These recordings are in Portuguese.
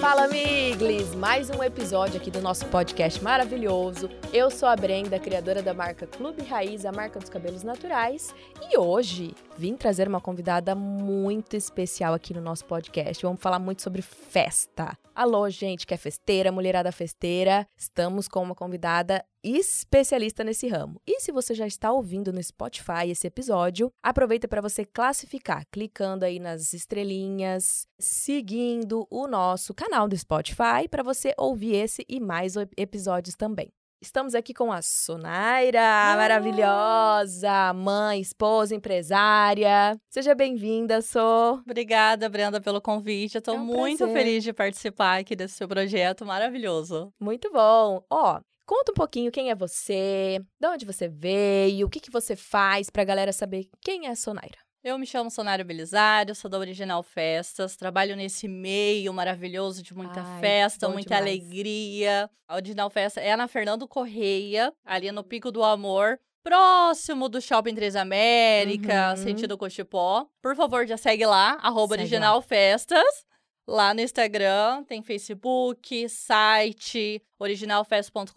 Fala, amigos! Mais um episódio aqui do nosso podcast maravilhoso. Eu sou a Brenda, criadora da marca Clube Raiz, a marca dos cabelos naturais. E hoje vim trazer uma convidada muito especial aqui no nosso podcast. Vamos falar muito sobre festa. Alô, gente que é festeira, mulherada festeira. Estamos com uma convidada especialista nesse ramo. E se você já está ouvindo no Spotify esse episódio, aproveita para você classificar, clicando aí nas estrelinhas, seguindo o nosso canal do Spotify para você ouvir esse e mais episódios também. Estamos aqui com a Sonaira, maravilhosa, mãe, esposa, empresária. Seja bem-vinda, Sou. Obrigada, Brenda, pelo convite. Eu tô É um muito prazer. feliz de participar aqui desse seu projeto maravilhoso. Muito bom. Ó, conta um pouquinho quem é você, de onde você veio, o que, que você faz pra galera saber quem é a Sonaira. Eu me chamo Sonário Belisário, sou da Original Festas, trabalho nesse meio maravilhoso de muita Ai, festa, muita demais. alegria. A Original Festa é na Fernando Correia, ali no Pico do Amor, próximo do Shopping Três América, Uhum. sentido Cochipó. Por favor, já segue lá, arroba Segue Original Festas. Lá no Instagram, tem Facebook, site, originalfest.com.br.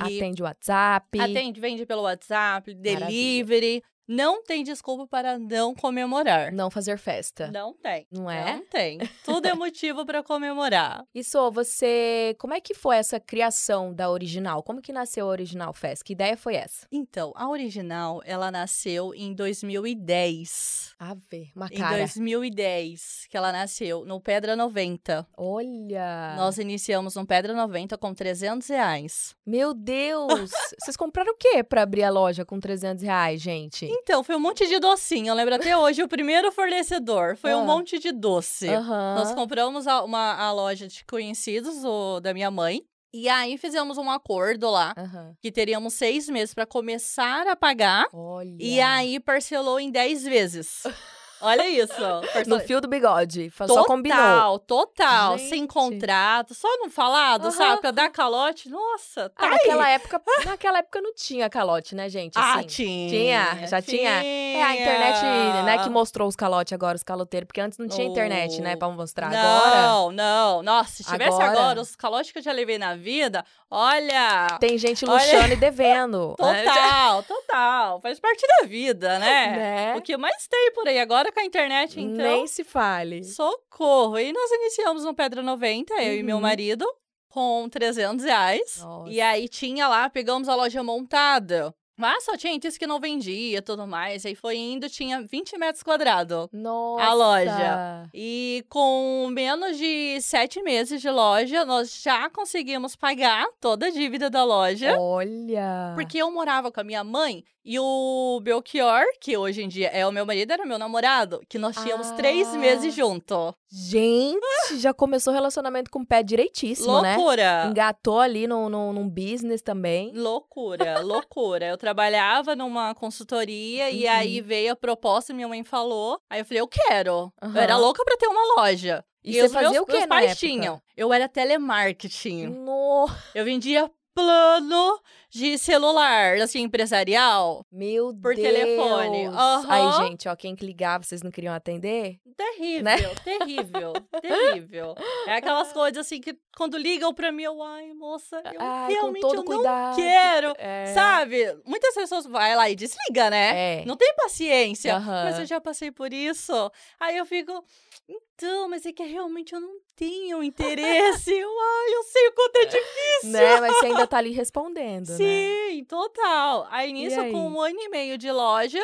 Atende o WhatsApp. Atende, vende pelo WhatsApp, delivery. Não tem desculpa para não comemorar. Não fazer festa. Não tem. Não é? Não tem. Tudo é motivo para comemorar. Isso, você. Como é que foi essa criação da original? Como que nasceu a Original Fest? Que ideia foi essa? Então, a original, ela nasceu em 2010. A ver, uma Em cara. 2010 que ela nasceu, no Pedra 90. Olha! Nós iniciamos no Pedra 90 com 300 reais. Meu Deus! Vocês compraram o quê pra abrir a loja com 300 reais, gente? Então, foi um monte de docinho. Eu lembro até hoje, o primeiro fornecedor foi um Ah. monte de doce. Aham. Nós compramos a, uma, a loja de conhecidos o, da minha mãe. E aí fizemos um acordo lá Aham. que teríamos seis meses para começar a pagar. Olha. E aí parcelou em dez vezes. Olha isso. No fio do bigode. Total, Só combinou. total. Sem Gente. contrato, só no falado, Aham. sabe? Pra dar calote. Nossa, tá Ah, naquela época, naquela época não tinha calote, né, gente? Ah, Assim, tinha. Tinha, já tinha. É a internet, né, que mostrou os calotes agora, os caloteiros, porque antes não tinha internet, né, pra mostrar. Agora Não, não. Nossa, se tivesse Agora- agora, os calotes que eu já levei na vida, olha. tem gente Olha- luxando e devendo. né? Total, total. Faz parte da vida, né? Né? O que mais tem por aí agora com a internet, então. Nem se fale. Socorro. E nós iniciamos no Pedra 90, eu e meu Uhum. marido, com 300 reais. Nossa. E aí tinha lá, pegamos a loja montada. Mas só tinha itens que não vendia e tudo mais. Aí foi indo, tinha 20 metros quadrados. Nossa. loja. E com menos de sete meses de loja, nós já conseguimos pagar toda a dívida da loja. Olha. Porque eu morava com a minha mãe e o Belchior, que hoje em dia é o meu marido, era meu namorado, que nós tínhamos três Ah. meses junto. Gente, já começou o relacionamento com o pé direitíssimo, né? Loucura! Engatou ali no, no, num business também. Loucura, loucura. Eu trabalhava numa consultoria e Uhum. aí veio a proposta, minha mãe falou. Aí eu falei, eu quero. Eu Aham. era louca pra ter uma loja. E você os fazia meus, o quê meus pais época? tinham. Eu era telemarketing. No... Eu vendia plano de celular, assim, empresarial. Meu Por Deus. telefone. Aham. Aí, gente, ó, quem que ligava, vocês não queriam atender? Terrível, Né? terrível, terrível. É aquelas coisas assim que quando ligam pra mim, eu, ai, moça, eu Ai, com realmente todo eu cuidado. não quero. É. Sabe? Muitas pessoas vai lá e desliga, né? É. Não tem paciência. Aham. Mas eu já passei por isso. Aí eu fico, então, mas é que realmente eu não tenho interesse. eu, ai, eu sei o quanto é difícil. Né? Mas você ainda tá ali respondendo, né? Sim, total. Aí nisso, aí? com um ano e meio de loja,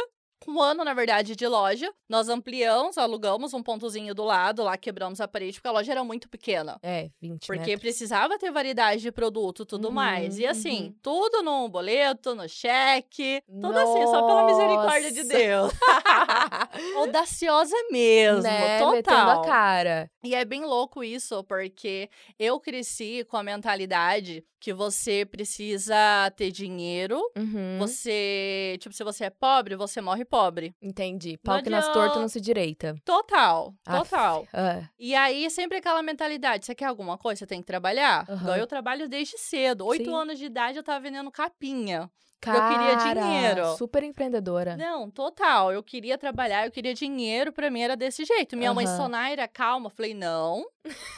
um ano, na verdade, de loja, nós ampliamos, alugamos um pontozinho do lado, lá quebramos a parede, porque a loja era muito pequena. É, 20 Porque metros. precisava ter variedade de produto tudo Uhum, mais. E assim, uhum. tudo no boleto, no cheque, tudo assim, só pela misericórdia de Nossa. Deus. Audaciosa mesmo, né? total. Metendo a cara. E é bem louco isso, porque eu cresci com a mentalidade que você precisa ter dinheiro. Uhum. Você, tipo, se você é pobre, você morre pobre. Entendi. Pau que nas tortas não se direita. Total, Aff. total. Ah, E aí, sempre aquela mentalidade: você quer alguma coisa, você tem que trabalhar. Aham. Igual eu trabalho desde cedo. Oito anos de idade eu tava vendendo capinha. Cara, Eu queria dinheiro. Super empreendedora. Não, total. Eu queria trabalhar, eu queria dinheiro, pra mim era desse jeito. Minha mãe, Aham. Sonaira, calma. Eu Falei, não.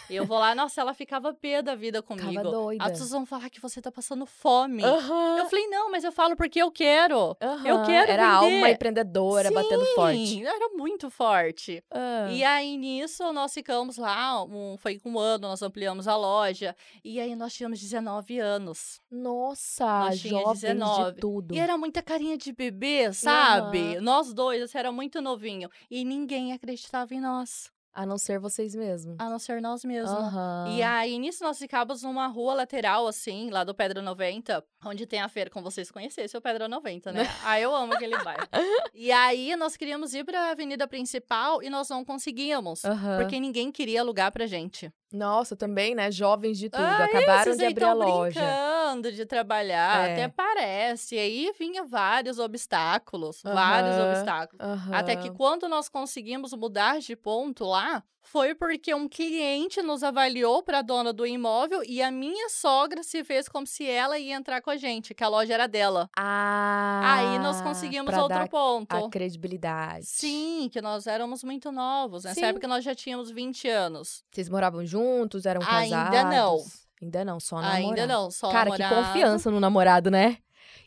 Eu vou lá, nossa, ela ficava pé da vida comigo. Ficava doida. As pessoas vão falar que você tá passando fome. Aham, Eu falei, não, mas eu falo porque eu quero. eu aham. quero Era vender. alma empreendedora, batendo forte. Sim, Era muito forte. Ah, E aí, nisso, nós ficamos lá, um, foi um ano, nós ampliamos a loja. E aí, nós tínhamos 19 anos. Nossa, Nós jovens 19. Tudo. E era muita carinha de bebê, sabe? Nós dois, assim, era muito novinho. E ninguém acreditava em nós, A não ser vocês mesmos. a não ser nós mesmos. Aham. E aí, nisso, nós ficávamos numa rua lateral, assim, lá do Pedra 90, onde tem a feira, como vocês conhecessem, o Pedra 90, né? ah, eu amo aquele bairro. E aí, nós queríamos ir pra avenida principal e nós não conseguíamos. Aham. Porque ninguém queria alugar pra gente. Nossa, também, né? Jovens de tudo. Ah, Acabaram de abrir a loja. brincando de trabalhar, É. até parece. E aí vinha vários obstáculos, vários obstáculos. Até que quando nós conseguimos mudar de ponto lá, foi porque um cliente nos avaliou para a dona do imóvel e a minha sogra se fez como se ela ia entrar com a gente, que a loja era dela. Ah, aí nós conseguimos pra outro dar ponto. a credibilidade. Sim, que nós éramos muito novos. Nessa Sim. época nós já tínhamos 20 anos. Vocês moravam juntos? Eram casados? Ainda não. Ainda não, só namorado. Ainda não, só Cara, que namorado. confiança no namorado, né?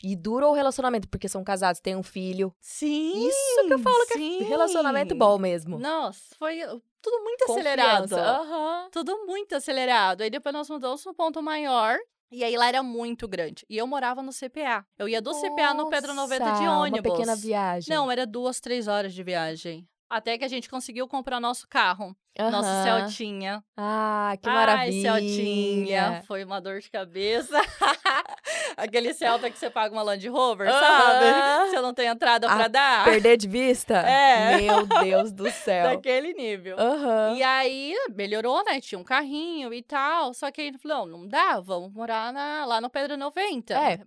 E dura o relacionamento, porque são casados, têm um filho. Sim. Isso que eu falo que sim. é relacionamento bom mesmo. Nossa, foi tudo muito Confiança. acelerado. Aham. Tudo muito acelerado. Aí depois nós mudamos para um ponto maior. E aí lá era muito grande. E eu morava no CPA. Eu ia do CPA no Pedro 90 de Nossa, ônibus. Uma pequena viagem. Não, era duas, três horas de viagem. Até que a gente conseguiu comprar nosso carro. Nosso Aham. Celtinha. Ah, que Ai, maravilha. Celtinha. Foi uma dor de cabeça. Aquele Celta que você paga uma Land Rover, Aham. sabe? Você não tem entrada pra dar. Perder de vista? É. Meu Deus do céu. Daquele nível. Aham. E aí, melhorou, né? Tinha um carrinho e tal. Só que aí ele falou: não, não dá, vamos morar na- lá no Pedro 90. É,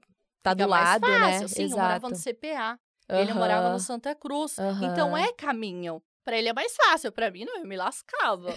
Tá Fica do lado, fácil. né? Sim, Exato. eu morava no CPA. Ele morava no Santa Cruz. Aham. Então é caminho. Pra ele é mais fácil. Pra mim, não, eu me lascava.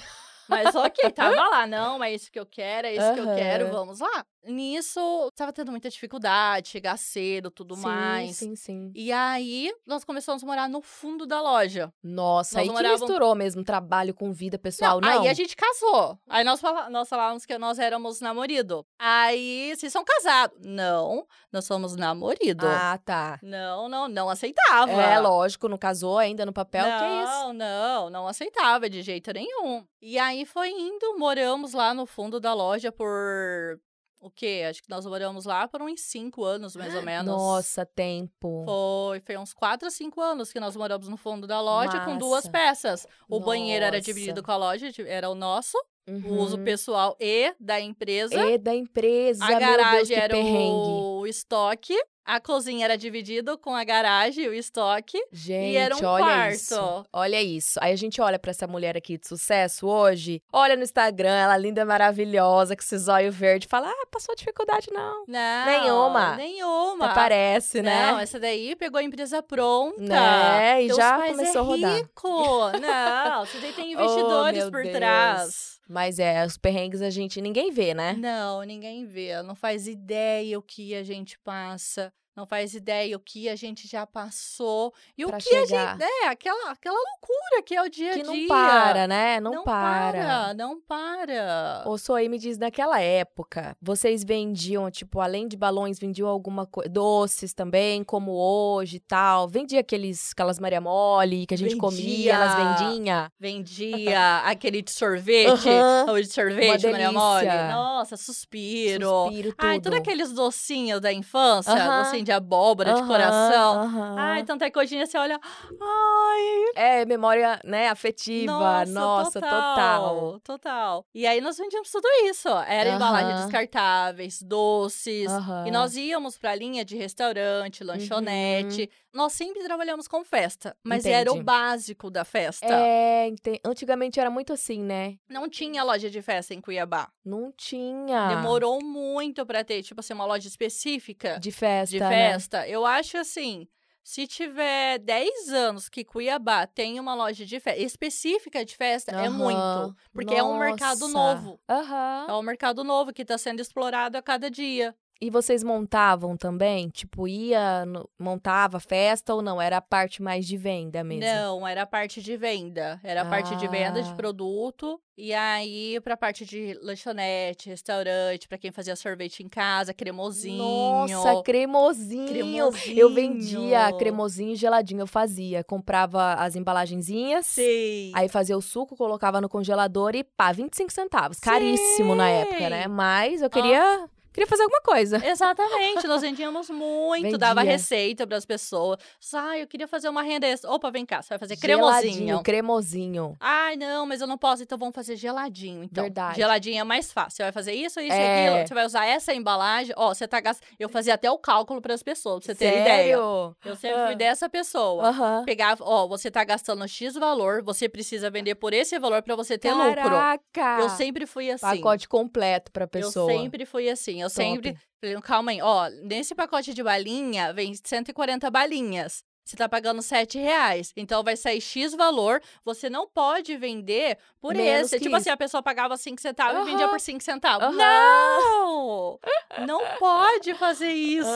Mas ok, tava lá. Não, é isso que eu quero, é isso que eu quero, vamos lá. Nisso, tava tendo muita dificuldade, chegar cedo, tudo sim, mais. Sim, sim. E aí, nós começamos a morar no fundo da loja. Nossa, Nós aí que morávamos- misturou mesmo trabalho com vida pessoal, não? Aí a gente casou. Aí nós, fala, nós falávamos que nós éramos namorado. Aí, vocês são casados. Não, nós somos namorado. Ah, tá. Não, não, não aceitava. É, lógico, não casou ainda no papel, não, que é isso? não, não aceitava de jeito nenhum. E aí foi indo, moramos lá no fundo da loja por o quê? Acho que nós moramos lá por uns cinco anos, mais ou menos. Nossa, tempo. Foi, foi uns quatro a cinco anos que nós moramos no fundo da loja com duas Massa. peças. O banheiro era Nossa. dividido com a loja, era o nosso, o uso Uhum. pessoal e da empresa. E da empresa, a Deus, garagem que era perrengue. o estoque. A cozinha era dividido com a garagem e o estoque. Gente, era um olha quarto. isso. Olha isso. Aí a gente olha pra essa mulher aqui de sucesso hoje, olha no Instagram, ela linda, maravilhosa, com esse zóio verde, fala, ah, passou dificuldade não. Não. Nenhuma. Nenhuma. Até parece, né? Não, essa daí pegou a empresa pronta. Né? E Teus já pais começou é a rodar. rico. Não, daí tem Oh, investidores meu por Deus. trás. Mas é, os perrengues a gente, ninguém vê, né? Não, ninguém vê. Não faz ideia o que a gente passa. Não faz ideia o que a gente já passou. E Pra o que a chegar. gente. É, aquela, aquela loucura que é o dia a Que dia. não para, né? Não, para. Não para. Ô, Soei, me diz, naquela época, vocês vendiam, tipo, além de balões, vendiam alguma coisa, doces também, como hoje e tal? Vendia aqueles, aquelas Maria Mole que a gente comia nas Vendia. vendinhas? Vendia aquele de sorvete. O de sorvete, Maria Mole. Nossa, suspiro. Suspiro, tudo. Ai, todos aqueles docinhos da infância, Aham. docinho de abóbora, de Aham, coração. aham. Ai, tanta coisinha, você olha. Ai, É, memória, né, afetiva. Nossa, total. Total. E aí nós vendíamos tudo isso. Era embalagem Aham. descartáveis, doces. E nós íamos pra linha de restaurante, lanchonete. Nós sempre trabalhamos com festa, mas era o Entendi. básico da festa. É, ente- antigamente era muito assim, né? Não tinha loja de festa em Cuiabá. Não tinha. Demorou muito pra ter, tipo assim, uma loja específica De festa. de né? festa. Eu acho assim, Se tiver 10 anos que Cuiabá tem uma loja de festa específica de festa, é Aham. muito. Porque é um mercado Nossa. novo. Aham. É um mercado novo que está sendo explorado a cada dia. E vocês montavam também? Tipo, ia, no- montava festa ou não? Era a parte mais de venda mesmo? Não, era a parte de venda. Era a parte de venda de Ah. produto. E aí, pra parte de lanchonete, restaurante, pra quem fazia sorvete em casa, cremosinho. Nossa, cremosinho. cremosinho. Eu vendia cremosinho e geladinho, eu fazia. Comprava as embalagenzinhas, Sei. aí fazia o suco, colocava no congelador e pá, 25 centavos. Caríssimo na época, né? Mas eu queria, queria fazer alguma coisa. Exatamente, nós vendíamos muito, dava Vendia. receita para as pessoas. Ah, eu queria fazer uma renda. Opa, vem cá, você vai fazer Geladinho, cremosinho. cremosinho. Ai, não, mas eu não posso, então vamos fazer geladinho. Então, Verdade. geladinho é mais fácil. Você vai fazer isso, isso É. e aquilo. Você vai usar essa embalagem. Ó, você tá gastando. Eu fazia até o cálculo para as pessoas, pra você ter ideia. Sério? Eu sempre Ah. fui dessa pessoa. Aham. Pegava, ó, você tá gastando X valor, você precisa vender por esse valor para você ter lucro. Caraca! Eu sempre fui assim. Pacote completo pra pessoa. Eu sempre fui assim. Eu Top. sempre. Falei, calma aí, ó, nesse pacote de balinha vem 140 balinhas. Você tá pagando 7 reais. Então vai sair X valor. Você não pode vender por Menos esse. Tipo isso. assim, a pessoa pagava 5 centavos e vendia por 5 centavos. Aham. Não! Não pode fazer isso.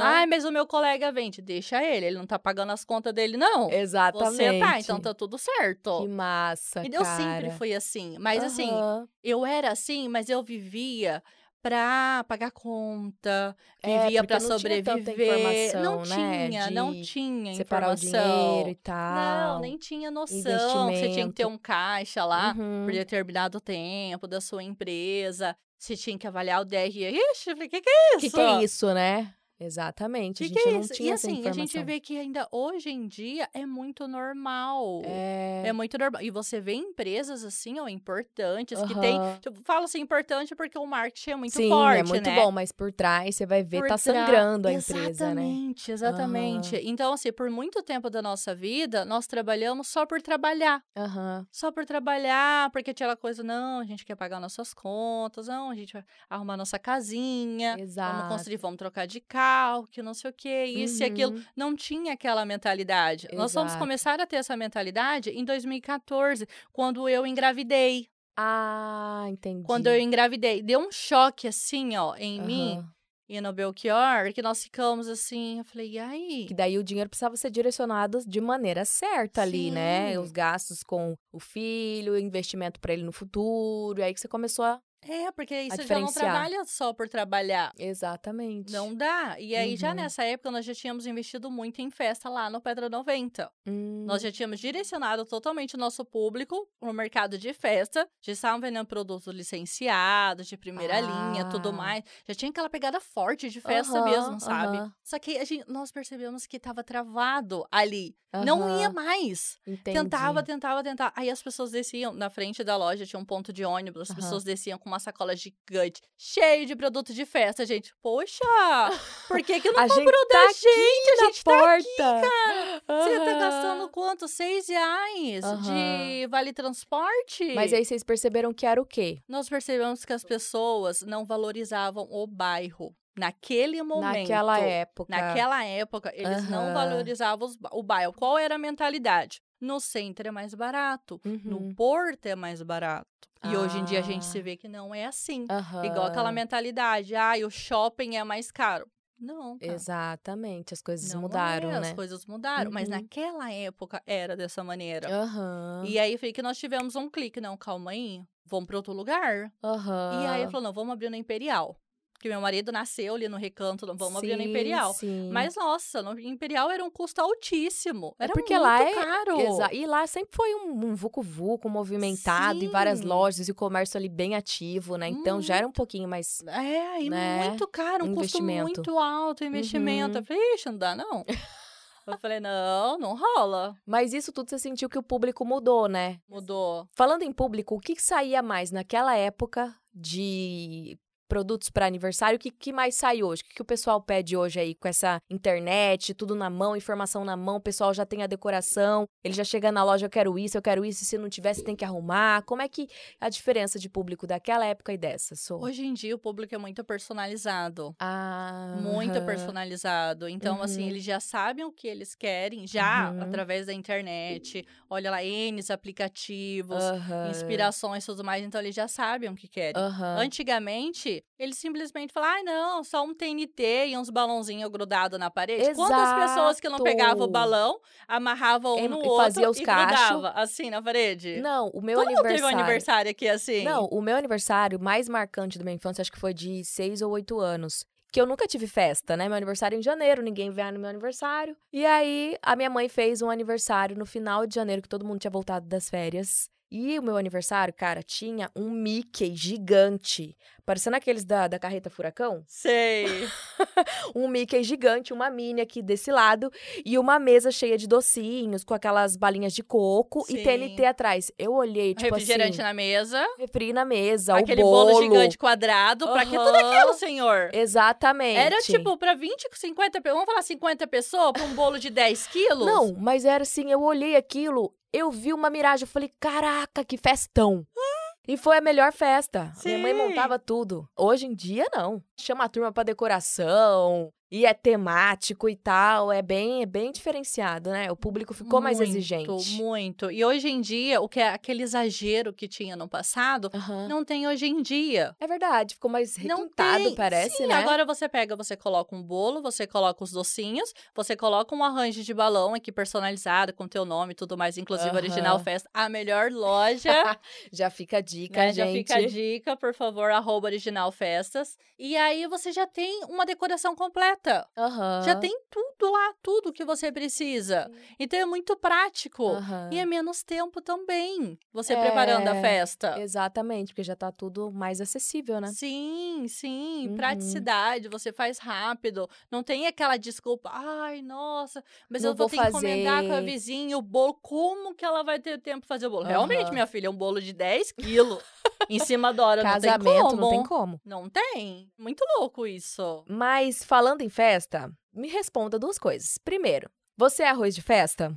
Ai, mas o meu colega vende. Deixa ele, ele não tá pagando as contas dele, não. Exatamente. Você tá, então tá tudo certo. Que massa, E cara. eu sempre fui assim. Mas assim, eu era assim, mas eu vivia pra pagar conta, É, vivia porque pra não tinha tanta sobreviver. não informação, né, tinha, não de tinha Separar o informação. dinheiro e tal. Não, nem tinha noção. Você tinha que ter um caixa lá Uhum. por determinado tempo da sua empresa. Você tinha que avaliar o DRE. Ixi, eu falei, o que, que é O que, isso? que é isso, né? Exatamente. O a que, gente que é não isso? tinha E assim, a gente vê que ainda hoje em dia é muito normal. É. É muito normal. E você vê empresas assim, ó, importantes, que tem. Aham. Tipo, falo assim, importante porque o marketing é muito Sim, forte, é muito né? bom, mas por trás você vai ver, Por tá trás- sangrando a empresa, né? Exatamente, exatamente. Então, assim, por muito tempo da nossa vida, nós trabalhamos só por trabalhar. Só por trabalhar, porque tinha aquela coisa, não, a gente quer pagar nossas contas, não, a gente vai arrumar nossa casinha, Exato. vamos construir, vamos trocar de carro, que não sei o quê, isso e aquilo. Uhum. Não tinha aquela mentalidade. Nós vamos Exato. começar a ter essa mentalidade em 2014, quando eu engravidei. Ah, entendi. Quando eu engravidei, deu um choque assim, ó, em mim Aham. e no Belchior, que nós ficamos assim, eu falei, e aí? Que daí o dinheiro precisava ser direcionado de maneira certa ali, né? Sim. Os gastos com o filho, investimento pra ele no futuro. E aí que você começou a. É, porque aí você já não trabalha só por trabalhar. Exatamente. Não dá. E aí, já Uhum. nessa época, nós já tínhamos investido muito em festa lá no Pedra 90. Hum, Nós já tínhamos direcionado totalmente o nosso público no mercado de festa. Já estavam vendendo produtos licenciados, de primeira linha, tudo Ah. mais. Já tinha aquela pegada forte de festa Aham, mesmo, sabe? aham. Só que a gente, nós percebemos que estava travado ali. Não ia mais. entendi. Tentava, tentava, tentava. Aí as pessoas desciam na frente da loja, tinha um ponto de ônibus, as pessoas desciam com uma sacola gigante, cheio de produto de festa, gente. Poxa, por que que não A gente comprou tá da aqui gente? A gente tá porta. Você tá gastando quanto? Seis reais de vale transporte? Mas aí vocês perceberam que era o quê? Nós percebemos que as pessoas não valorizavam o bairro. Naquele momento. Naquela época. Naquela época, eles não Aham. valorizavam os o bairro. Qual era a mentalidade? No centro é mais barato. Uhum. No porto é mais barato. E hoje em dia a gente Ah. se vê que não é assim. Aham. Igual aquela mentalidade. Ah, o shopping é mais caro. Não, cara. Exatamente, as coisas Não mudaram, é, né? As coisas mudaram. Mas Uhum. naquela época era dessa maneira. Aham. E aí foi que nós tivemos um clique. Não, calma aí. Vamos para outro lugar. E aí falou: não, vamos abrir no Imperial. Porque meu marido nasceu ali no recanto, não vamos abrir no Sim, Imperial. Sim. Mas, nossa, no Imperial era um custo altíssimo. É Era porque muito lá é- caro. Exa- E lá sempre foi um, um vucu-vucu movimentado e várias Sim. lojas e o comércio ali bem ativo, né? Então já era um pouquinho mais. É, e né, muito caro, um um custo investimento. muito alto o investimento. Uhum. Eu falei, ixi, não dá não. Eu falei, não, não rola. Mas isso tudo você sentiu que o público mudou, né? Mudou. Falando em público, o que saía mais naquela época de produtos para aniversário. O que, que mais sai hoje? O que, que o pessoal pede hoje aí com essa internet, tudo na mão, informação na mão, o pessoal já tem a decoração, ele já chega na loja, eu quero isso, eu quero isso, e se não tivesse tem que arrumar. Como é que a diferença de público daquela época e dessa? Sou? Hoje em dia o público é muito personalizado. Ah, Muito personalizado. Então, assim, Uhum. eles já sabem o que eles querem, já Uhum. através da internet. Olha lá, N aplicativos, inspirações e tudo mais. Então, eles já sabem o que querem. Aham. Eles simplesmente falavam, ah, não, só um TNT e uns balãozinhos grudados na parede. Quantas pessoas que não pegavam o Exato. balão, amarravam um no e outro fazia os e cachos. grudava assim na parede? Não, o meu Todo aniversário. teve um aniversário aqui assim. Não, o meu aniversário mais marcante da minha infância, acho que foi de seis ou oito anos. Que eu nunca tive festa, né? Meu aniversário é em janeiro, ninguém vai no meu aniversário. E aí, a minha mãe fez um aniversário no final de janeiro, que todo mundo tinha voltado das férias. E o meu aniversário, cara, tinha um Mickey gigante. Parecendo aqueles da, da carreta furacão. Sei. Um Mickey gigante, uma Minnie aqui desse lado. E uma mesa cheia de docinhos, com aquelas balinhas de coco. Sim. E TNT atrás. Eu olhei, tipo Refrigerante assim... na mesa. Refri na mesa, aquele o bolo. bolo gigante quadrado. Pra que tudo aquilo, senhor? Exatamente. Era tipo pra 20, 50 pessoas. Vamos falar 50 pessoas pra um bolo de 10 quilos? Não, mas era assim, eu olhei aquilo, eu vi uma miragem, eu falei, caraca, que festão. E foi a melhor festa. Minha mãe Sim. montava tudo. Hoje em dia, não. Chama a turma pra decoração. E é temático e tal. É bem, é bem diferenciado, né? O público ficou mais Muito, exigente. Muito. E hoje em dia, o que é aquele exagero que tinha no passado, Aham. não tem hoje em dia. É verdade, ficou mais requintado, parece, Sim, né? agora você pega, você coloca um bolo, você coloca os docinhos, você coloca um arranjo de balão aqui personalizado com teu nome e tudo mais, inclusive Aham. Original Festa, a melhor loja. Já fica a dica, né? Já gente. fica a dica, por favor, arroba Original Festas. E aí você já tem uma decoração completa. Aham. Já tem tudo lá, tudo que você precisa. Então é muito prático. Aham. E é menos tempo também, você É, preparando a festa. Exatamente, porque já tá tudo mais acessível, né? Sim, sim, Uhum. praticidade, você faz rápido. Não tem aquela desculpa, ai, nossa, mas Não eu vou vou ter que encomendar com a fazer." vizinha o bolo. Como que ela vai ter tempo de fazer o bolo? Realmente, minha filha, é um bolo de 10 quilos em cima da hora, Casamento não tem como. Não tem. Muito louco isso. Mas falando em festa, me responda duas coisas. Primeiro, você é arroz de festa?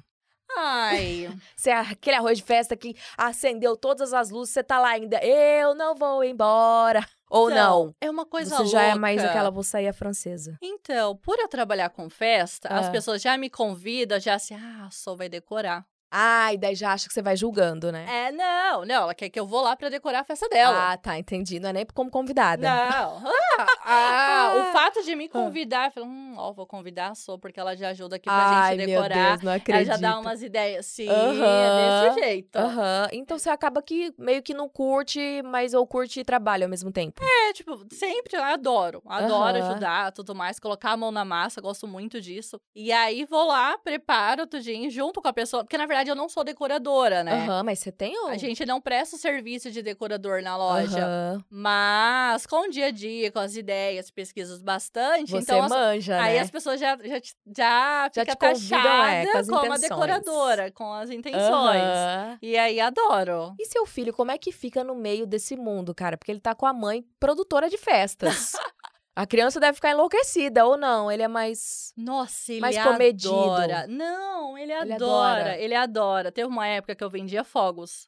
Ai, Você é aquele arroz de festa que acendeu todas as luzes, você tá lá ainda, eu não vou embora. Ou então, não. É uma coisa Você louca. já é mais aquela vou sair a francesa. Então, por eu trabalhar com festa, as Ah. pessoas já me convidam, já assim, ah, Sol vai decorar. Ai, daí já acha que você vai julgando, né? É, não, não, ela quer que eu vou lá pra decorar a festa dela. Ah, tá, entendi. Não é nem como convidada. Não. Ah, ah, o Ah. fato de me convidar, eu falo, hum, ó, vou convidar a porque ela já ajuda aqui pra Ai, gente meu decorar. Deus, não ela acredito. já dá umas ideias. Sim, Aham. é desse jeito. Aham. Então você acaba que meio que não curte, mas ou curte e trabalha ao mesmo tempo. É, tipo, sempre eu adoro. Adoro Aham. ajudar, tudo mais, colocar a mão na massa, gosto muito disso. E aí vou lá, preparo tudinho junto com a pessoa, porque na verdade eu não sou decoradora, né? Aham, mas você tem o. A gente não presta o serviço de decorador na loja. Aham. Mas com o dia a dia, com as ideias, pesquisas bastante, Você então as- manja, Aí né? as pessoas já, já, já, Já fica convidam, é, com taxada as como a decoradora, com as intenções. Aham. E aí adoro. E seu filho, como é que fica no meio desse mundo, cara? Porque ele tá com a mãe produtora de festas. a criança deve ficar enlouquecida, ou não? Ele é mais. Nossa, ele Mais comedido. adora. Não, ele, Ele adora. adora. Ele adora. Teve uma época que eu vendia fogos.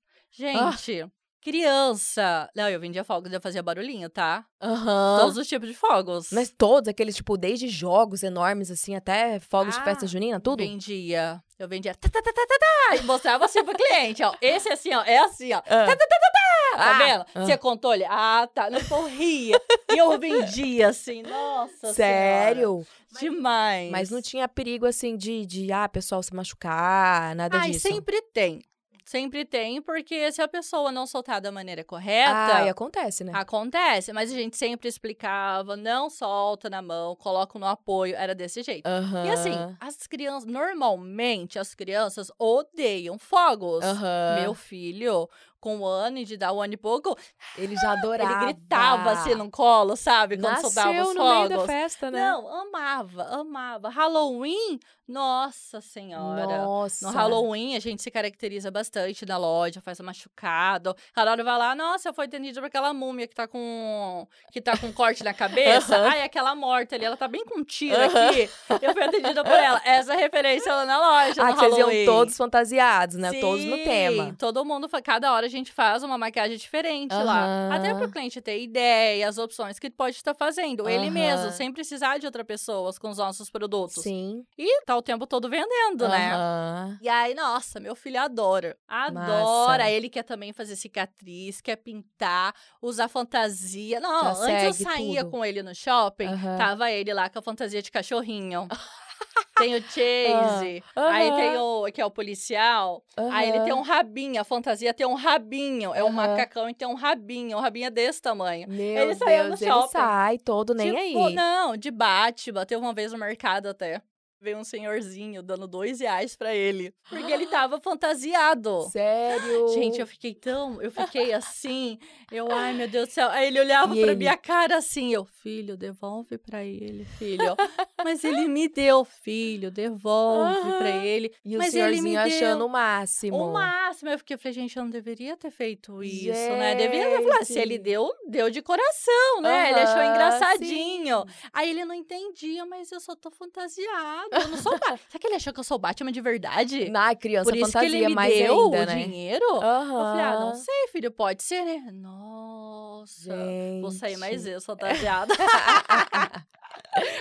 Ah. Gente, criança. Não, eu vendia fogos, eu fazia barulhinho, tá? Aham. Todos os tipos de fogos. Mas todos, aqueles, tipo, desde jogos enormes, assim, até fogos de Ah, festa junina, tudo? Vendia. Eu vendia. Tá, tá, tá, tá, tá, tá, e mostrava assim pro cliente, ó. Esse assim, ó. É assim, ó. Ah. Tá Ah, vendo? ah. Você contou ele? Ah, tá. Não corria. e eu vendia assim, nossa Sério? Senhora. Demais. Mas não tinha perigo, assim, de, de ah, pessoal se machucar, nada Ai, disso. sempre tem. Sempre tem, porque se a pessoa não soltar da maneira correta, Ai, acontece, né? acontece. Mas a gente sempre explicava, não solta na mão, coloca no apoio, era desse jeito. Aham. E assim, as crianças, normalmente as crianças odeiam fogos. Aham. Meu filho, com um ano e de dar um ano e pouco, Ele já adorava. ele gritava assim no colo, sabe? Quando Nasceu soltava os no meio da fogos. festa, né? Não, amava, amava. Halloween, nossa senhora. Nossa. No Halloween, a gente se caracteriza bastante na loja, faz machucado. A Laura vai lá, nossa, foi atendida por aquela múmia que tá com que tá com corte na cabeça. Ai, aquela morta ali, ela tá bem com um tiro aqui. Eu fui atendida por ela. Essa referência lá na loja, Ah, no que vocês Halloween. iam todos fantasiados, né? Todos no Sim, tema. Todo mundo, cada hora gente faz uma maquiagem diferente lá. Até pro cliente ter ideia, as opções que ele pode estar fazendo. Ele mesmo, sem precisar de outra pessoa com os nossos produtos. Sim. E tá o tempo todo vendendo, né? Aham. E aí, nossa, meu filho adora. Adora. Massa. Ele quer também fazer cicatriz, quer pintar, usar fantasia. Não, Já antes eu saía tudo. com ele no shopping, tava ele lá com a fantasia de cachorrinho. tem o Chase, aí Aham. tem o que é o policial, aí ele tem um rabinho, a fantasia tem um rabinho, é um macacão e tem um rabinho, um rabinho é desse tamanho. Meu Ele saiu no Deus, ele shopping. sai todo nem Tipo, aí. Não, de Batman. Teve uma vez no mercado até. Veio um senhorzinho dando dois reais pra ele. Porque ele tava fantasiado. Sério? Gente, eu fiquei tão. Eu fiquei assim. Eu, ai meu Deus do céu. Aí ele olhava E pra ele? minha cara assim. Eu, filho, devolve pra ele, filho. Mas ele me deu, filho, devolve pra Aham. ele. E o Mas ele me senhorzinho achando o máximo. O máximo. Eu fiquei, eu falei, gente, eu não deveria ter feito isso, né? Deveria falar, se ele Gente. deu, deu de coração, né? Ele achou engraçadinho. sim. Aí ele não entendia, mas eu só tô fantasiado. Eu não sou Batman. Será que ele achou que eu sou Batman de verdade? Na criança Por isso fantasia que ele me mais deu ainda, o né? dinheiro? Eu falei, ah, não sei, filho, pode ser, né? Nossa. Vou sair mais Gente. eu, fantasiada.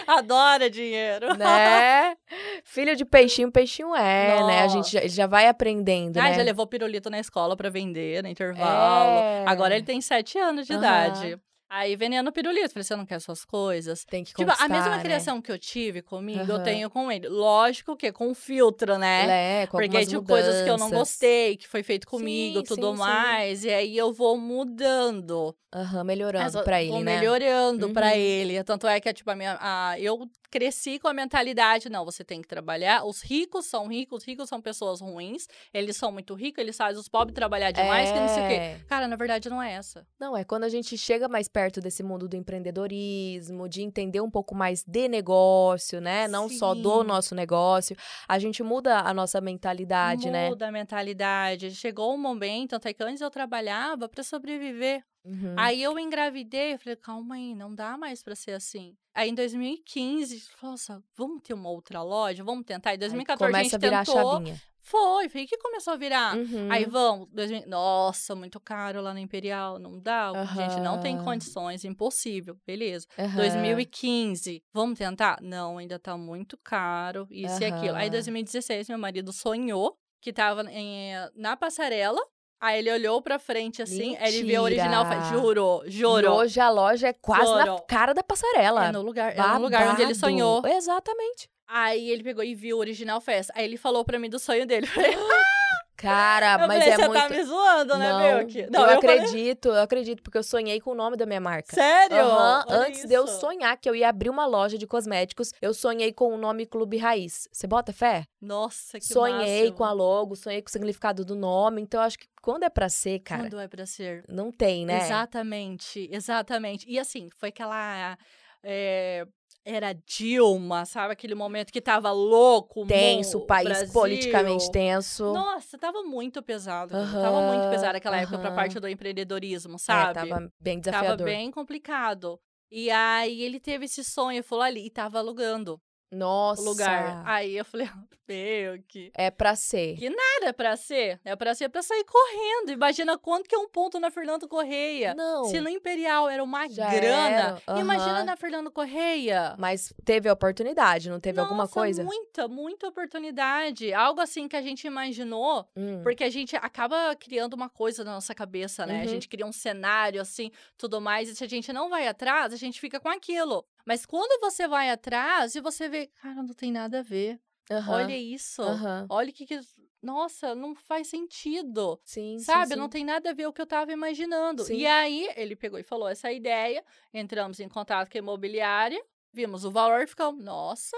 Adora dinheiro. né? Filho de peixinho, peixinho é, né? A gente já, já vai aprendendo, Ah, né? já levou pirulito na escola pra vender, no intervalo. É. Agora ele tem sete anos de Aham. idade. Aí vendendo pirulito. Falei, você não quer suas coisas? Tem que Tipo, conquistar, a mesma né? criação que eu tive comigo, eu Aham. tenho com ele. Lógico que com filtro, né? É, com Porque algumas de coisas que eu não mudanças. gostei, que foi feito comigo, Sim, tudo sim, sim. mais. E aí eu vou mudando. Aham, melhorando Mas eu pra vou ele, né? melhorando pra Uhum. ele. Tanto é que, tipo, a minha, a- eu cresci com a mentalidade, não, você tem que trabalhar. Os ricos são ricos, os ricos são pessoas ruins. Eles são muito ricos, eles fazem os pobres trabalhar demais, que não sei o quê. É. Cara, na verdade, não é essa. Não, é quando a gente chega mais perto desse mundo do empreendedorismo, de entender um pouco mais de negócio, né? Não só do Sim. nosso negócio. A gente muda a nossa mentalidade, né? Muda a mentalidade. Chegou um momento, até que antes eu trabalhava pra sobreviver. Uhum. Aí eu engravidei, eu falei, calma aí, não dá mais pra ser assim. Aí em 2015, nossa, vamos ter uma outra loja? Vamos tentar. Em Aí 2014 a gente a virar tentou. a chavinha. Foi, foi que começou a virar. Uhum. Aí vamos, 2000 nossa, muito caro lá na Imperial, não dá, gente, não tem condições, impossível, beleza. Aham. 2015, vamos tentar? Não, ainda tá muito caro, isso e aquilo. Aí Aham. 2016, meu marido sonhou que tava em- na passarela, aí ele olhou pra frente assim, aí ele viu o original, Mentira. jurou, E jurou. hoje a loja é quase na cara da passarela. É no lugar, é no lugar onde ele sonhou. Exatamente. Aí ele pegou e viu o original festa. Aí ele falou pra mim do sonho dele. Falei, Cara, eu mas falei, é você muito... tá me zoando, né, não, Milk? eu, falei, acredito, eu acredito, porque eu sonhei com o nome da minha marca. Sério? Olha Antes de eu isso. sonhar que eu ia abrir uma loja de cosméticos, eu sonhei com o nome Clube Raiz. Você bota fé? Nossa, que sonhei máximo. com a logo, sonhei com o significado do nome. Então, eu acho que quando é pra ser, cara, Quando é pra ser. não tem, né? Exatamente, exatamente. E assim, foi aquela. é, era Dilma, sabe? Aquele momento que tava louco, Tenso, o país Brasil. politicamente tenso. Nossa, tava muito pesado. Tava muito pesado aquela época pra parte do empreendedorismo, É, sabe? tava bem Tava desafiador. bem complicado. E aí ele teve esse sonho, falou ali, e tava alugando Nossa. lugar. Aí eu falei, meu, que. É pra ser. Que nada é pra ser. É pra ser pra sair correndo. Imagina quanto que é um ponto na Fernando Correia. Não. Se no Imperial era uma Já grana, era, imagina aham. na Fernando Correia. Mas teve a oportunidade, não teve alguma Nossa, coisa? Muita, muita oportunidade. Algo assim que a gente imaginou, Hum. porque a gente acaba criando uma coisa na nossa cabeça, né? A Uhum. gente cria um cenário assim, tudo mais, e se a gente não vai atrás, a gente fica com aquilo. Mas quando você vai atrás e você vê, cara, não tem nada a ver. Aham, Olha isso. aham. Olha o que que. Nossa, não faz sentido. Sim, sim, Sabe? sim. Não tem nada a ver o que eu tava imaginando. Sim. E aí, ele pegou e falou essa ideia, entramos em contato com a imobiliária, vimos o valor e ficamos, nossa,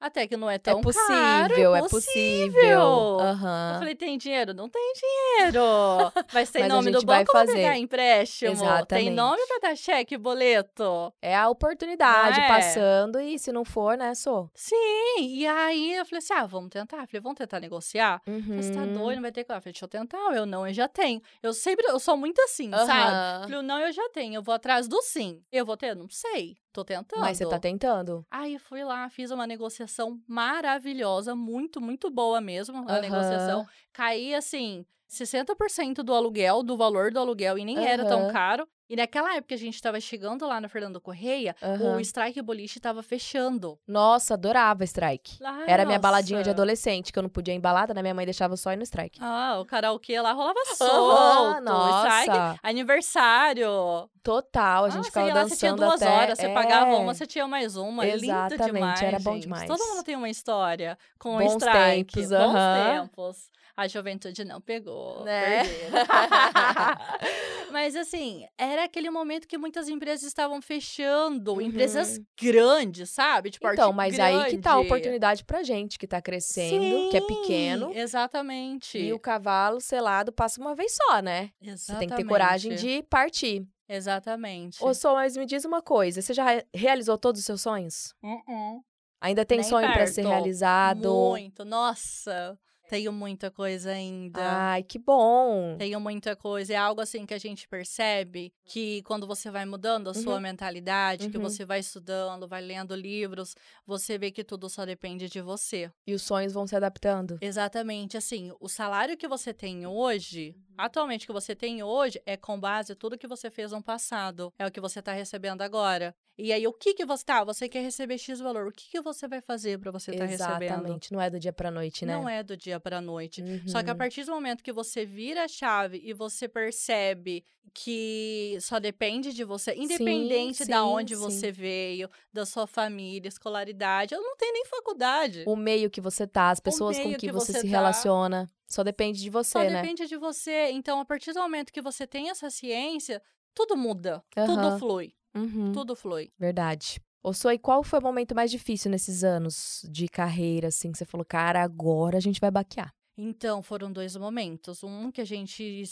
até que não é tão é possível, caro, é possível. Aham. Eu falei, tem dinheiro? Não tem dinheiro. Mas tem Mas nome do vai banco pra fazer. pegar empréstimo. Tem Exatamente. nome pra dar cheque, boleto. É a oportunidade é? passando e se não for, né, sou. Sim, e aí eu falei assim, ah, vamos tentar. Eu falei, vamos tentar negociar? Uhum. Você tá doido, não vai ter como. Eu falei, deixa eu tentar. Eu não, eu já tenho. Eu sempre, eu sou muito assim, sabe? Aham. Eu falei, não, eu já tenho. Eu vou atrás do sim. Eu vou ter? Não sei. Tô tentando. Mas você tá tentando. Aí fui lá, fiz uma negociação maravilhosa, muito, muito boa mesmo, a Aham. negociação. Caí, assim, 60% do aluguel, do valor do aluguel, e nem era tão caro. E naquela época a gente tava chegando lá na Fernando Correia, Aham. o Strike Boliche tava fechando. Nossa, adorava strike. Era minha baladinha de nossa. adolescente, que eu não podia ir embalada, né? Minha mãe deixava só ir no strike. Ah, o karaokê lá rolava solto. Aham, o Strike, nossa. aniversário. Total, a Ah, gente você ficava lá, você tinha dançando duas até... horas, você pagava É. uma, você tinha mais uma. Lindo Exatamente, demais, era bom gente. demais. Todo mundo tem uma história com o Bons strike. tempos, Bons tempos. A juventude não pegou. Né? Mas assim, era aquele momento que muitas empresas estavam fechando. Empresas grandes, sabe? Tipo, Uhum. Então, mas aí que tá a grande. oportunidade pra gente, que tá crescendo, que é Sim, pequeno. Exatamente. E o cavalo selado passa uma vez só, né? Você tem que ter coragem de partir. Exatamente. Ô, Sol, mas me diz uma coisa. Você já re- realizou todos os seus sonhos? Uh-uh. Ainda tem Nem sonho pra ser realizado? Muito. Nossa, tenho muita coisa ainda. Ai, que bom. Tenho muita coisa. É algo assim que a gente percebe que quando você vai mudando a sua Uhum. mentalidade, que Uhum. você vai estudando, vai lendo livros, você vê que tudo só depende de você. E os sonhos vão se adaptando. Exatamente. Assim, o salário que você tem hoje, atualmente que você tem hoje, é com base em tudo que você fez no passado. É o que você está recebendo agora. E aí, o que que você tá? Você quer receber X valor. O que que você vai fazer para você estar recebendo? Exatamente. Não é do dia pra noite, né? Não é do dia para noite. Só que a Uhum. partir do momento que você vira a chave e você percebe que só depende de você, independente da sim, onde sim. você veio, da sua família, escolaridade, eu não tenho nem faculdade. O meio que você tá, as pessoas com que, que você, você se tá. relaciona. Só depende de Só você, né? depende de você. Então, a partir do momento que você tem essa ciência, tudo muda, Aham. tudo flui, Uhum. tudo flui. Verdade. Ô, Soi, qual foi o momento mais difícil nesses anos de carreira, assim, que você falou, cara, agora a gente vai baquear? Então, foram dois momentos. Um que a gente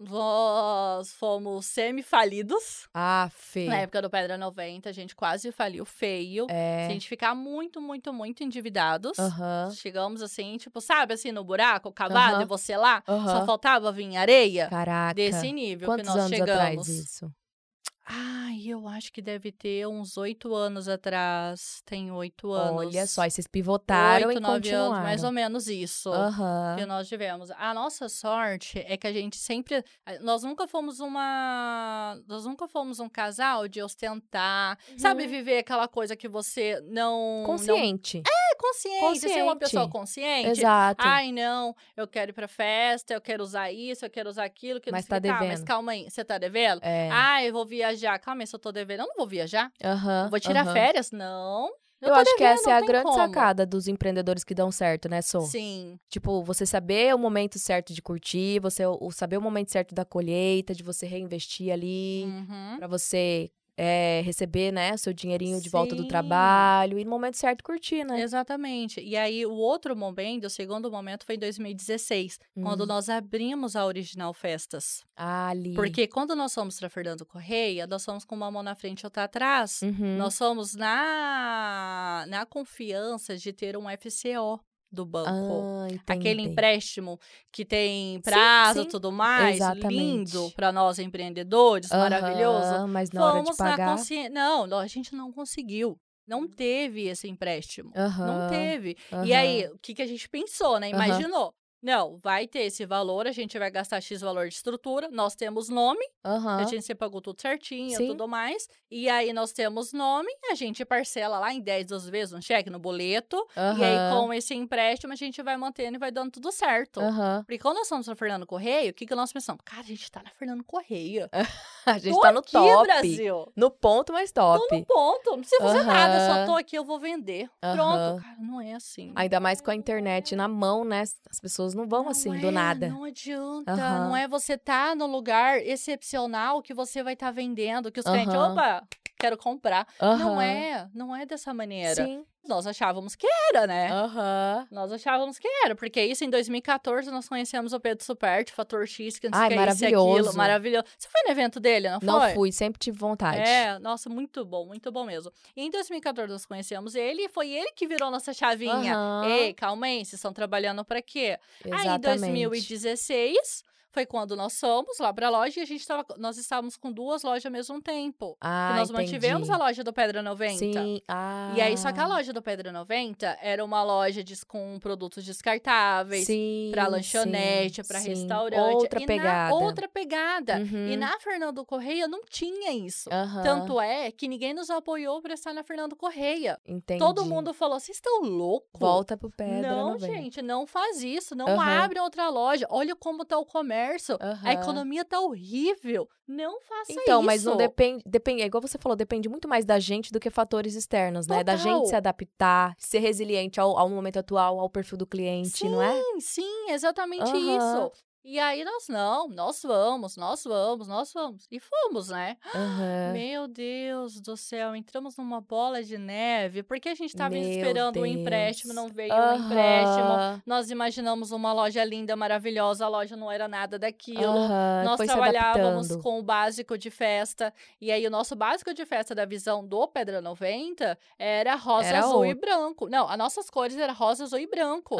nós fomos semi-falidos. Ah, Fê. Na época do Pedra 90, a gente quase faliu feio. Se a É. gente ficar muito, muito, muito endividados. Aham. Chegamos assim, tipo, sabe assim, no buraco, cavado, e você lá, só faltava vir areia. Caraca. Desse nível Quantos que nós anos chegamos. atrás isso? Ai, eu acho que deve ter uns oito anos atrás. Tem oito anos. Olha só, e vocês pivotaram oito, e nove continuaram. anos, mais ou menos isso. Aham. que nós tivemos. A nossa sorte é que a gente sempre, a- nós nunca fomos uma, nós nunca fomos um casal de ostentar, sabe, Uhum. viver aquela coisa que você não não Consciente. é consciente, ser uma pessoa Consciente. consciente. Exato. Ai, não, eu quero ir pra festa, eu quero usar isso, eu quero usar aquilo, que não Mas sei o tá que. Tá, mas devendo. calma aí, você tá devendo? É. Ah, eu vou viajar. Calma aí, se eu tô devendo, eu não vou viajar. Eu vou tirar aham. férias? Não. Eu, tô acho que devendo, essa é a grande como. sacada dos empreendedores que dão certo, né, Sô? Sim. Tipo, você saber o momento certo de curtir, você o, saber o momento certo da colheita, de você reinvestir ali, Uhum. pra você é, receber, né, seu dinheirinho de volta do Sim. trabalho e no momento certo curtir, né? Exatamente. E aí, o outro momento, o segundo momento, foi em 2016, quando Hum. nós abrimos a Original Festas. Ah, ali. Porque quando nós fomos para Fernando Correia, nós fomos com uma mão na frente e outra atrás. Uhum. Nós fomos na, na confiança de ter um FCO do banco. Ah, Aquele empréstimo que tem prazo e tudo mais, Exatamente. lindo para nós empreendedores, maravilhoso. Mas na hora de Fomos pagar. consciência. Não, a gente não conseguiu. Não teve esse empréstimo. Não teve. E aí, o que, que a gente pensou, né? Imaginou. Não, vai ter esse valor, a gente vai gastar X valor de estrutura, nós temos nome, Aham. a gente se pagou tudo certinho e tudo mais. E aí nós temos nome, a gente parcela lá em 10, 12 vezes um cheque no boleto. E aí, com esse empréstimo, a gente vai mantendo e vai dando tudo certo. Aham. Porque quando nós fomos na Fernando Correia, o que, que nós pensamos? Cara, a gente tá na Fernando Correia. A gente Tô tá no aqui, top. Brasil. No ponto, mas top. Tô no ponto, não precisa fazer nada, só tô aqui, eu vou vender. Pronto. Cara, não é assim. Ainda mais com a internet na mão, né? As pessoas não vão Não assim, é, do nada. Não adianta. Não é você tá no lugar excepcional que você vai estar vendendo, que os clientes, opa, quero comprar. Não é, não é dessa maneira. Sim. Nós achávamos que era, né? Aham. Nós achávamos que era, porque isso em 2014 nós conhecemos o Pedro Superti, Fator X, que não sei Ai, o que é isso maravilhoso. aquilo, maravilhoso. Você foi no evento dele, não foi? Não fui, sempre tive vontade. É, nossa, muito bom, muito bom mesmo. E em 2014 nós conhecemos ele e foi ele que virou nossa chavinha. Aham. Ei, calma aí, vocês estão trabalhando pra quê? Aí em Exatamente. 2016 foi quando nós fomos lá pra loja e a gente tava, nós estávamos com duas lojas ao mesmo tempo. Ah, que nós mantivemos a entendi. loja do Pedra 90. Sim. Ah. E aí, só que a loja do Pedra 90 era uma loja de- com produtos descartáveis. Pra lanchonete, sim. restaurante. Outra E pegada. outra pegada. E Uhum. na Fernando Correia não tinha isso. Aham, Tanto é que ninguém nos apoiou pra estar na Fernando Correia. entendi. Todo mundo falou: vocês estão loucos? Volta pro Pedra Não, 90. gente, não faz isso. Não Aham. abre outra loja. Olha como tá o comércio. A Aham. economia tá horrível. Não faça Então, isso. mas não depende, depende, é igual você falou, depende muito mais da gente do que fatores externos, né? Da Total. gente se adaptar, ser resiliente ao, ao momento atual, ao perfil do cliente, sim, não é? Sim, exatamente Aham. isso. E aí nós não, nós vamos, nós vamos, nós vamos. E fomos, né? Aham. Meu Deus do céu, entramos numa bola de neve, porque a gente estava esperando um Deus. empréstimo, não veio um empréstimo. Nós imaginamos uma loja linda, maravilhosa, a loja não era nada daquilo. aham, Nós foi trabalhávamos com o básico de festa. E aí, o nosso básico de festa da visão do Pedra 90 era rosa, Era azul e outro. branco. Não, as nossas cores eram rosa, azul e branco.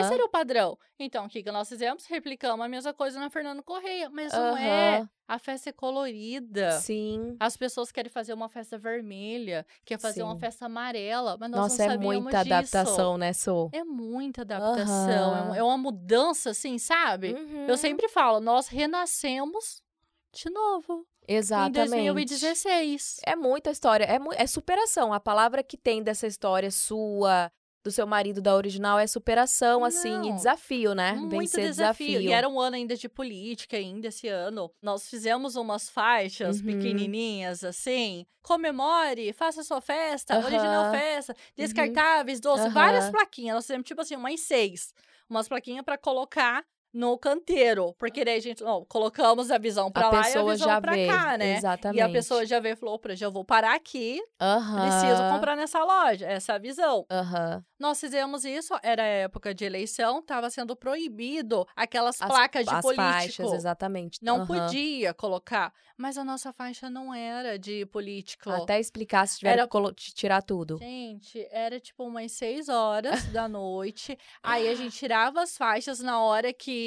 Esse era o padrão. Então, o que, que nós fizemos? Replicamos a mesma coisa na Fernando Correia. Mas não é. A festa é colorida. Sim. As pessoas querem fazer uma festa vermelha, quer fazer uma Sim. festa amarela, mas nós Nossa, não é muita disso. adaptação, né, Sou? É muita adaptação. É um- Aham. É, uma mudança, assim, sabe? Eu Uhum. sempre falo, nós renascemos de novo. Em Exatamente. 2016. É muita história, é, mu- é superação. A palavra que tem dessa história sua, do seu marido da original, é superação, assim, e Não. desafio, né? Muito Vencer desafio. desafio. E era um ano ainda de política, ainda esse ano. Nós fizemos umas faixas Uhum. pequenininhas, assim. Comemore, faça sua festa, original Aham. Uhum. festa, descartáveis, doce, várias plaquinhas. Nós fizemos, tipo assim, umas seis. Umas plaquinhas pra colocar no canteiro. Porque daí a gente, ó, colocamos a visão pra a lá e a visão vê. cá, né? Exatamente. E a pessoa já veio e falou, opa, já vou parar aqui, Aham. preciso comprar nessa loja. Essa é a visão. Aham. Nós fizemos isso, era época de eleição, estava sendo proibido aquelas As- placas de As político. faixas, exatamente. Não podia colocar. Mas a nossa faixa não era de político. Até explicar se tiver Era- que tirar tudo. Gente, era tipo umas seis horas da noite. Aí a gente tirava as faixas na hora que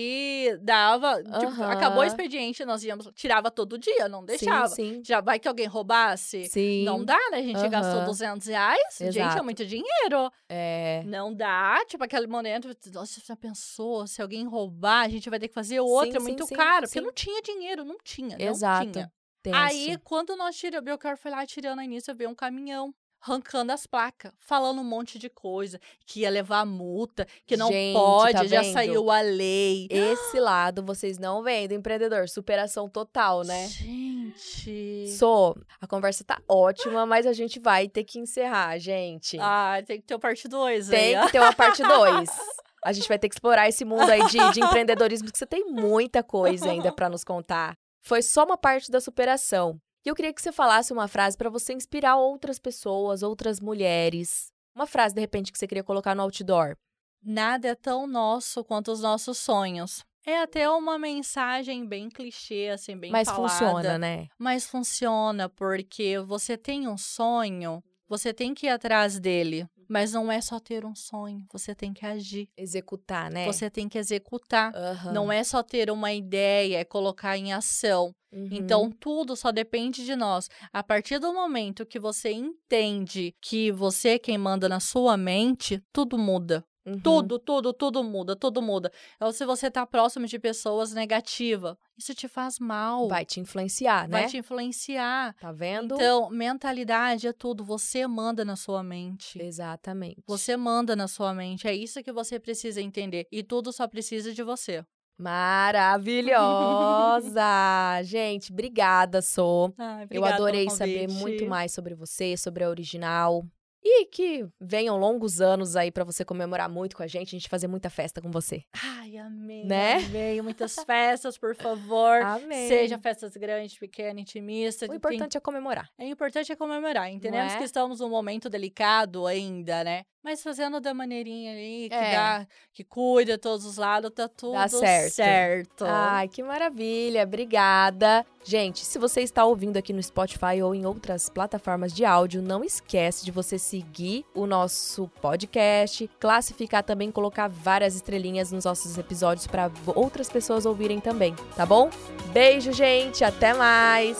dava. tipo, Aham. acabou o expediente, nós íamos. Tirava todo dia, não deixava. Sim, sim. Já vai que alguém roubasse? Sim. Não dá, né? A gente gastou Aham. 200 reais. Gente, é Exato. muito dinheiro. É. Não dá, tipo, aquele momento, nossa, você já pensou, se alguém roubar, a gente vai ter que fazer outra, Sim, é muito caro, porque não tinha dinheiro, não tinha, Exato. não tinha. Tenso. Aí, quando nós tiramos, o Belcar foi lá tirando a início, veio um caminhão, arrancando as placas, falando um monte de coisa, que ia levar multa, que não Gente, pode, tá já vendo? saiu a lei. Esse lado vocês não veem do empreendedor. Superação total, né? Gente... Sou, a conversa tá ótima, mas a gente vai ter que encerrar, gente. Ah, tem que ter o parte 2 aí, Tem que ter uma parte 2. A gente vai ter que explorar esse mundo aí de, de empreendedorismo, porque você tem muita coisa ainda pra nos contar. Foi só uma parte da superação. E eu queria que você falasse uma frase pra você inspirar outras pessoas, outras mulheres. Uma frase, de repente, que você queria colocar no outdoor. Nada é tão nosso quanto os nossos sonhos. É até uma mensagem bem clichê, assim, bem Mas falada. funciona, né? Mas funciona porque você tem um sonho, você tem que ir atrás dele. Mas não é só ter um sonho, você tem que agir. Executar, né? Você tem que executar. Aham. Não é só ter uma ideia, é colocar em ação. Uhum. Então, tudo só depende de nós. A partir do momento que você entende que você é quem manda na sua mente, tudo muda. Uhum. Tudo, tudo, tudo muda, tudo muda. Então, se você tá próximo de pessoas negativas, isso te faz mal. Vai te influenciar, né? Vai te influenciar. Tá vendo? Então, mentalidade é tudo. Você manda na sua mente. Exatamente. Você manda na sua mente. É isso que você precisa entender. E tudo só precisa de você. Maravilhosa! Gente, obrigada, Sou. Ai, Eu adorei saber muito mais sobre você, sobre a original. E que venham longos anos aí para você comemorar muito com a gente, a gente fazer muita festa com você. Ai, amém. Né? Amém. Muitas festas, por favor. Amém. Seja festas grandes, pequenas, intimistas. O importante é comemorar. É importante é comemorar. Entendemos é? que estamos num momento delicado ainda, né? Mas fazendo da maneirinha ali, que É. dá, que cuida todos os lados, tá tudo Dá certo. certo. Ai, que maravilha, obrigada. Gente, se você está ouvindo aqui no Spotify ou em outras plataformas de áudio, não esquece de você seguir o nosso podcast, classificar também, colocar várias estrelinhas nos nossos episódios para outras pessoas ouvirem também, tá bom? Beijo, gente, até mais.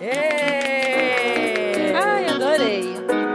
Ê! Ai, adorei.